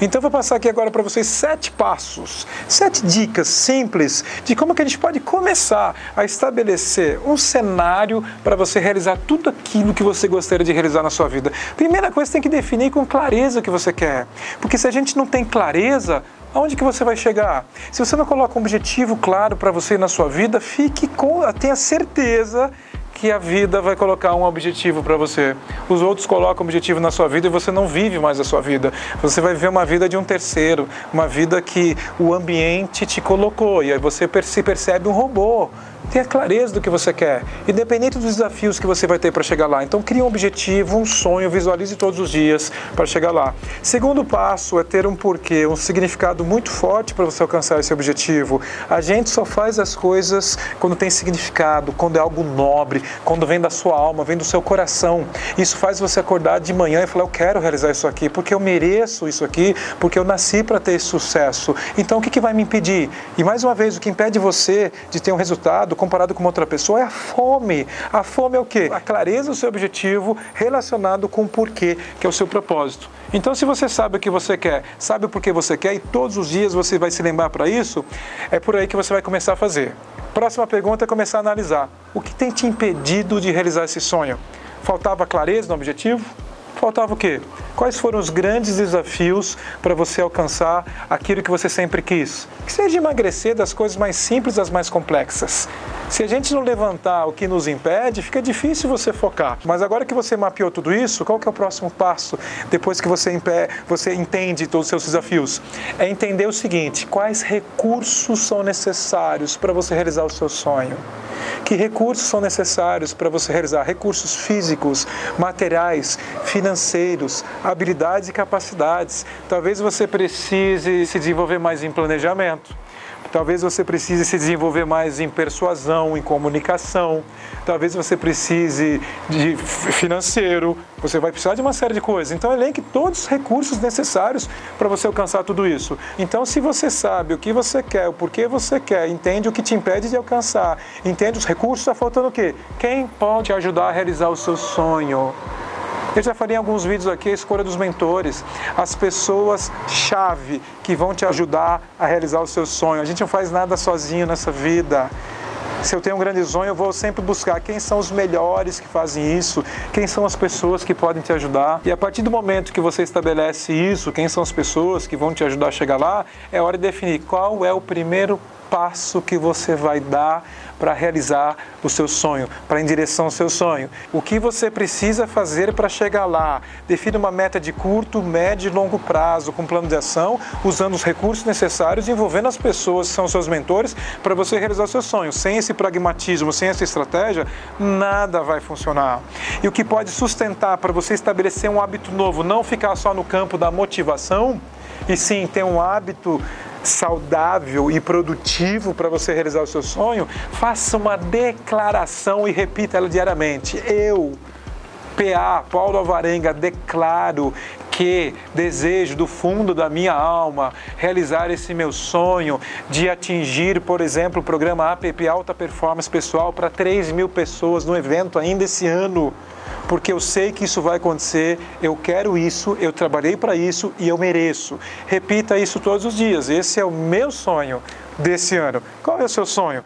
Então vou passar aqui agora para vocês sete passos, sete dicas simples de como que a gente pode começar a estabelecer um cenário para você realizar tudo aquilo que você gostaria de realizar na sua vida. Primeira coisa, tem que definir com clareza o que você quer. Porque se a gente não tem clareza, aonde que você vai chegar? Se você não coloca um objetivo claro para você na sua vida, fique com, tenha certeza que a vida vai colocar um objetivo para você. Os outros colocam um objetivo na sua vida e você não vive mais a sua vida. Você vai viver uma vida de um terceiro, uma vida que o ambiente te colocou e aí você se percebe um robô. Tenha clareza do que você quer, independente dos desafios que você vai ter para chegar lá. Então, crie um objetivo, um sonho, visualize todos os dias para chegar lá. Segundo passo é ter um porquê, um significado muito forte para você alcançar esse objetivo. A gente só faz as coisas quando tem significado, quando é algo nobre, quando vem da sua alma, vem do seu coração. Isso faz você acordar de manhã e falar: Eu quero realizar isso aqui, porque eu mereço isso aqui, porque eu nasci para ter sucesso. Então, o que, que vai me impedir? E mais uma vez, o que impede você de ter um resultado comparado com outra pessoa é a fome. A fome é o quê? A clareza do seu objetivo relacionado com o porquê, que é o seu propósito. Então, se você sabe o que você quer, sabe o porquê você quer e todos os dias você vai se lembrar para isso, é por aí que você vai começar a fazer. Próxima pergunta é começar a analisar. O que tem te impedido de realizar esse sonho? Faltava clareza no objetivo? Faltava o quê? Quais foram os grandes desafios para você alcançar aquilo que você sempre quis? Que seja emagrecer das coisas mais simples às mais complexas. Se a gente não levantar o que nos impede, fica difícil você focar. Mas agora que você mapeou tudo isso, qual que é o próximo passo depois que você, você entende todos os seus desafios? É entender o seguinte: quais recursos são necessários para você realizar o seu sonho? Que recursos são necessários para você realizar? Recursos físicos, materiais, financeiros, habilidades e capacidades. Talvez você precise se desenvolver mais em planejamento Talvez você precise se desenvolver mais em persuasão, em comunicação. Talvez você precise de financeiro. Você vai precisar de uma série de coisas. Então, elenque todos os recursos necessários para você alcançar tudo isso. Então, se você sabe o que você quer, o porquê você quer, entende o que te impede de alcançar, entende os recursos, está faltando o quê? Quem pode ajudar a realizar o seu sonho? Eu já falei em alguns vídeos aqui a escolha dos mentores, as pessoas-chave que vão te ajudar a realizar o seu sonho. A gente não faz nada sozinho nessa vida. Se eu tenho um grande sonho, eu vou sempre buscar quem são os melhores que fazem isso, quem são as pessoas que podem te ajudar. E a partir do momento que você estabelece isso, quem são as pessoas que vão te ajudar a chegar lá, é hora de definir qual é o primeiro passo que você vai dar para realizar o seu sonho, para em direção ao seu sonho. O que você precisa fazer para chegar lá? Defina uma meta de curto, médio e longo prazo, com plano de ação, usando os recursos necessários, envolvendo as pessoas que são seus mentores para você realizar o seu sonho. Sem esse pragmatismo, sem essa estratégia, nada vai funcionar. E o que pode sustentar para você estabelecer um hábito novo, não ficar só no campo da motivação, e sim ter um hábito saudável e produtivo para você realizar o seu sonho, faça uma declaração e repita ela diariamente. Eu, PA, Paulo Alvarenga, declaro que desejo do fundo da minha alma realizar esse meu sonho de atingir, por exemplo, o programa APP Alta Performance Pessoal para 3 mil pessoas no evento ainda esse ano porque eu sei que isso vai acontecer, eu quero isso, eu trabalhei para isso e eu mereço. Repita isso todos os dias. Esse é o meu sonho desse ano. Qual é o seu sonho?